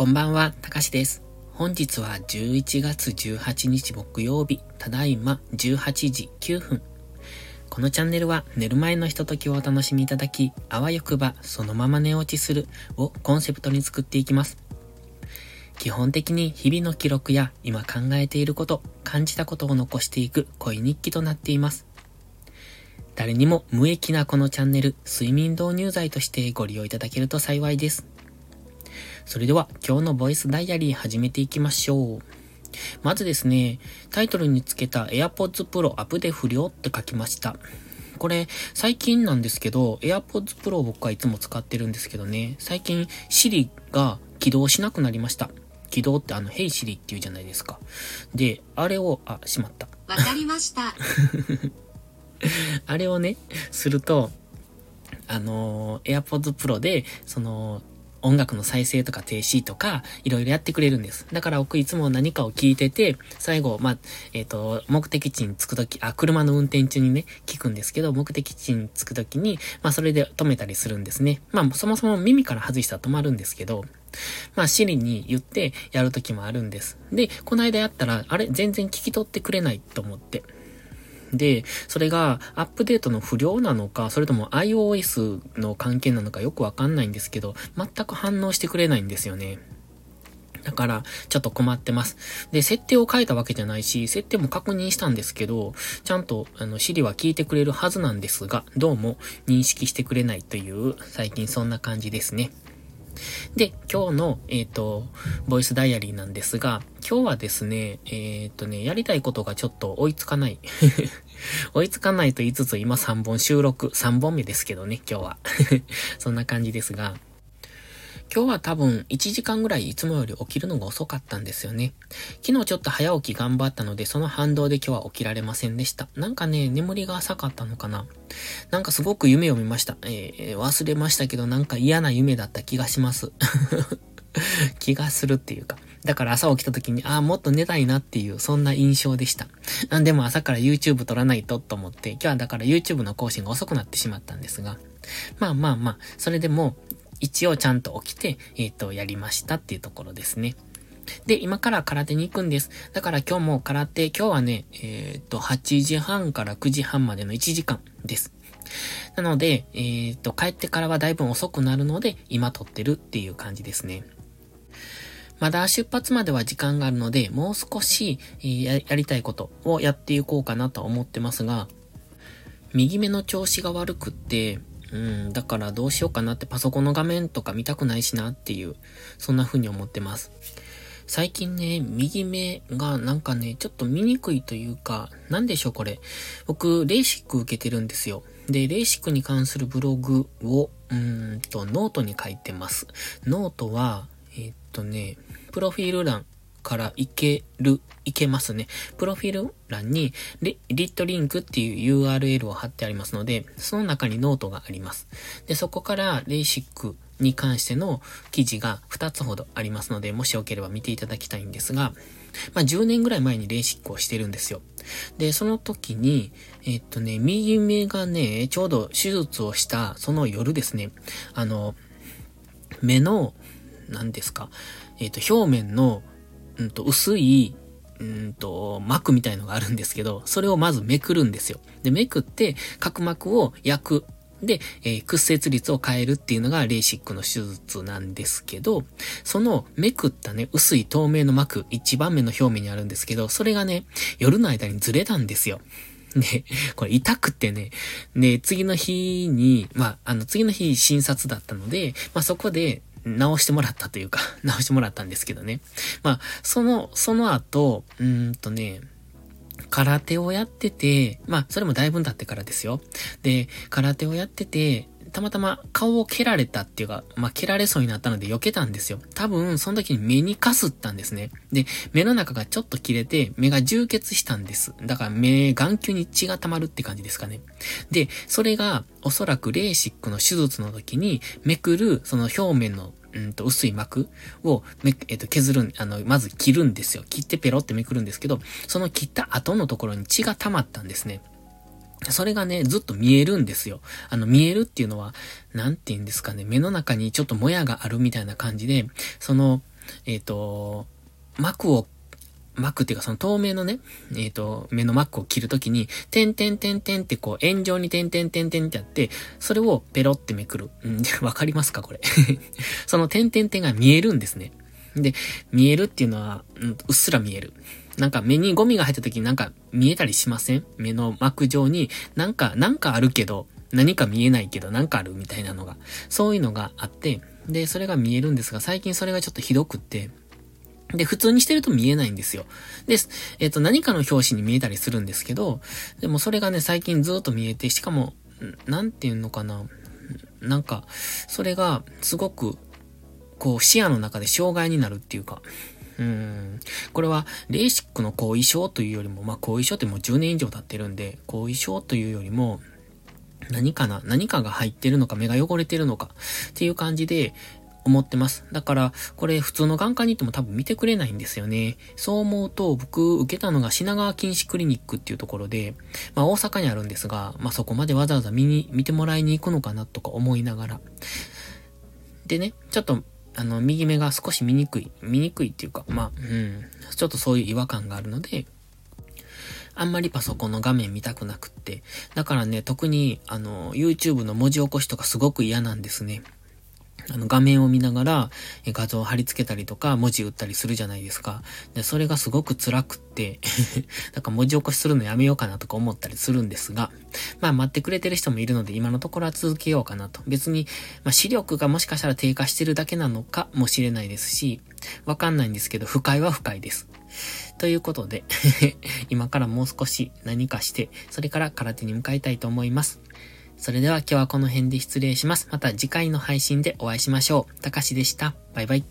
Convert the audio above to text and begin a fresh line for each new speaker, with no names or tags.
こんばんは、たかしです。本日は11月18日木曜日、ただいま18時9分。このチャンネルは寝る前のひとときをお楽しみいただき、あわよくばそのまま寝落ちするをコンセプトに作っていきます。基本的に日々の記録や今考えていること、感じたことを残していく恋日記となっています。誰にも無益なこのチャンネル、睡眠導入剤としてご利用いただけると幸いです。それでは今日のボイスダイアリー始めていきましょう。まずですね、タイトルにつけた AirPods Pro アップで不良って書きました。これ、最近なんですけど、AirPods Pro 僕はいつも使ってるんですけどね、最近 Siri が起動しなくなりました。起動ってあの、Hey Siri って言うじゃないですか。で、あれを、あ、しまった。
わかりました。
あれをね、すると、あのー、AirPods Pro で、その、音楽の再生とか停止とか、いろいろやってくれるんです。だから僕いつも何かを聞いてて、最後、まあ、えっ、ー、と、目的地に着くとき、あ、車の運転中にね、聞くんですけど、目的地に着くときに、まあ、それで止めたりするんですね。まあ、そもそも耳から外したら止まるんですけど、まあ、シリに言ってやるときもあるんです。で、この間やったら、あれ、全然聞き取ってくれないと思って。で、それがアップデートの不良なのか、それとも iOS の関係なのかよくわかんないんですけど、全く反応してくれないんですよね。だから、ちょっと困ってます。で、設定を変えたわけじゃないし、設定も確認したんですけど、ちゃんと、あの、Siri は聞いてくれるはずなんですが、どうも認識してくれないという、最近そんな感じですね。で、今日の、えっ、ー、と、ボイスダイアリーなんですが、今日はですね、えっ、ー、とね、やりたいことがちょっと追いつかない。追いつかないと言いつつ今3本収録、3本目ですけどね、今日は。そんな感じですが、今日は多分1時間ぐらいいつもより起きるのが遅かったんですよね。昨日ちょっと早起き頑張ったので、その反動で今日は起きられませんでした。なんかね、眠りが浅かったのかな。なんかすごく夢を見ました。えー、忘れましたけどなんか嫌な夢だった気がします。気がするっていうか。だから朝起きた時に、ああ、もっと寝たいなっていう、そんな印象でした。なんでも朝から YouTube 撮らないとと思って、今日はだから YouTube の更新が遅くなってしまったんですが、まあまあまあ、それでも、一応ちゃんと起きて、えっ、ー、と、やりましたっていうところですね。で、今から空手に行くんです。だから今日も空手、今日はね、えっ、ー、と、8時半から9時半までの1時間です。なので、えっ、ー、と、帰ってからはだいぶ遅くなるので、今撮ってるっていう感じですね。まだ出発までは時間があるので、もう少し、えー、ややりたいことをやっていこうかなと思ってますが、右目の調子が悪くって、うん、だからどうしようかなってパソコンの画面とか見たくないしなっていう、そんな風に思ってます。最近ね、右目がなんかね、ちょっと見にくいというか、なんでしょうこれ。僕、レーシック受けてるんですよ。で、レーシックに関するブログを、うんと、ノートに書いてます。ノートは、えー、っとね、プロフィール欄からいける、いけますね。プロフィール欄に lit.link っていう URL を貼ってありますので、その中にノートがあります。で、そこからレーシックに関しての記事が2つほどありますので、もしよければ見ていただきたいんですが、まあ、10年ぐらい前にレーシックをしてるんですよ。で、その時に、えっとね、右目がね、ちょうど手術をしたその夜ですね、あの、目の、何ですか、えっと、表面のうんと、薄い、うんと、膜みたいのがあるんですけど、それをまずめくるんですよ。で、めくって、角膜を焼く。で、えー、屈折率を変えるっていうのがレーシックの手術なんですけど、そのめくったね、薄い透明の膜、一番目の表面にあるんですけど、それがね、夜の間にずれたんですよ。で、これ痛くてね、で、次の日に、まあ、あの、次の日診察だったので、まあ、そこで、直してもらったというか、直してもらったんですけどね。まあ、その、その後、うんとね、空手をやってて、まあ、それもだいぶ経ってからですよ。で、空手をやってて、たまたま顔を蹴られたっていうか、まあ、蹴られそうになったので避けたんですよ。多分、その時に目にかすったんですね。で、目の中がちょっと切れて、目が充血したんです。だから目、眼球に血が溜まるって感じですかね。で、それが、おそらくレーシックの手術の時に、めくる、その表面のうんと、薄い膜をめ、えっ、と、削るあの、まず切るんですよ。切ってペロってめくるんですけど、その切った後のところに血が溜まったんですね。それがね、ずっと見えるんですよ。あの、見えるっていうのは、なんて言うんですかね、目の中にちょっともやがあるみたいな感じで、その、えっ、ー、と、膜を膜っていうかその透明のね、えっ、ー、と、目の膜を切るときに、点点点点ってこう、円状に点点点点ってやって、それをペロってめくる。うん、わかりますかこれ その点点点が見えるんですね。で、見えるっていうのは、う、っすら見える。なんか目にゴミが入った時になんか見えたりしません？目の膜状になんか、なんかあるけど、何か見えないけどなんかあるみたいなのが、そういうのがあって、で、それが見えるんですが、最近それがちょっとひどくって、で、普通にしてると見えないんですよ。で、えっ、ー、と、何かの表紙に見えたりするんですけど、でもそれがね、最近ずっと見えて、しかも、なんていうのかな。なんか、それが、すごく、こう、視野の中で障害になるっていうか、うん。これは、レーシックの後遺症というよりも、まあ、後遺症ってもう10年以上経ってるんで、後遺症というよりも、何かな何かが入ってるのか、目が汚れてるのか、っていう感じで、思ってます。だから、これ普通の眼科に行っても多分見てくれないんですよね。そう思うと、僕受けたのが品川禁止クリニックっていうところで、まあ大阪にあるんですが、まあそこまでわざわざ見に、見てもらいに行くのかなとか思いながら。でね、ちょっと、あの、右目が少し見にくい。見にくいっていうか、まあ、うん、ちょっとそういう違和感があるので、あんまりパソコンの画面見たくなくって。だからね、特に、あの、YouTube の文字起こしとかすごく嫌なんですね。あの画面を見ながら画像を貼り付けたりとか文字打ったりするじゃないですか。で、それがすごく辛くって なんか文字起こしするのやめようかなとか思ったりするんですが、まあ待ってくれてる人もいるので今のところは続けようかなと。別に、まあ視力がもしかしたら低下してるだけなのかもしれないですし、わかんないんですけど、不快は不快です。ということで 今からもう少し何かして、それから空手に向かいたいと思います。それでは今日はこの辺で失礼します。また次回の配信でお会いしましょう。たかしでした。バイバイ。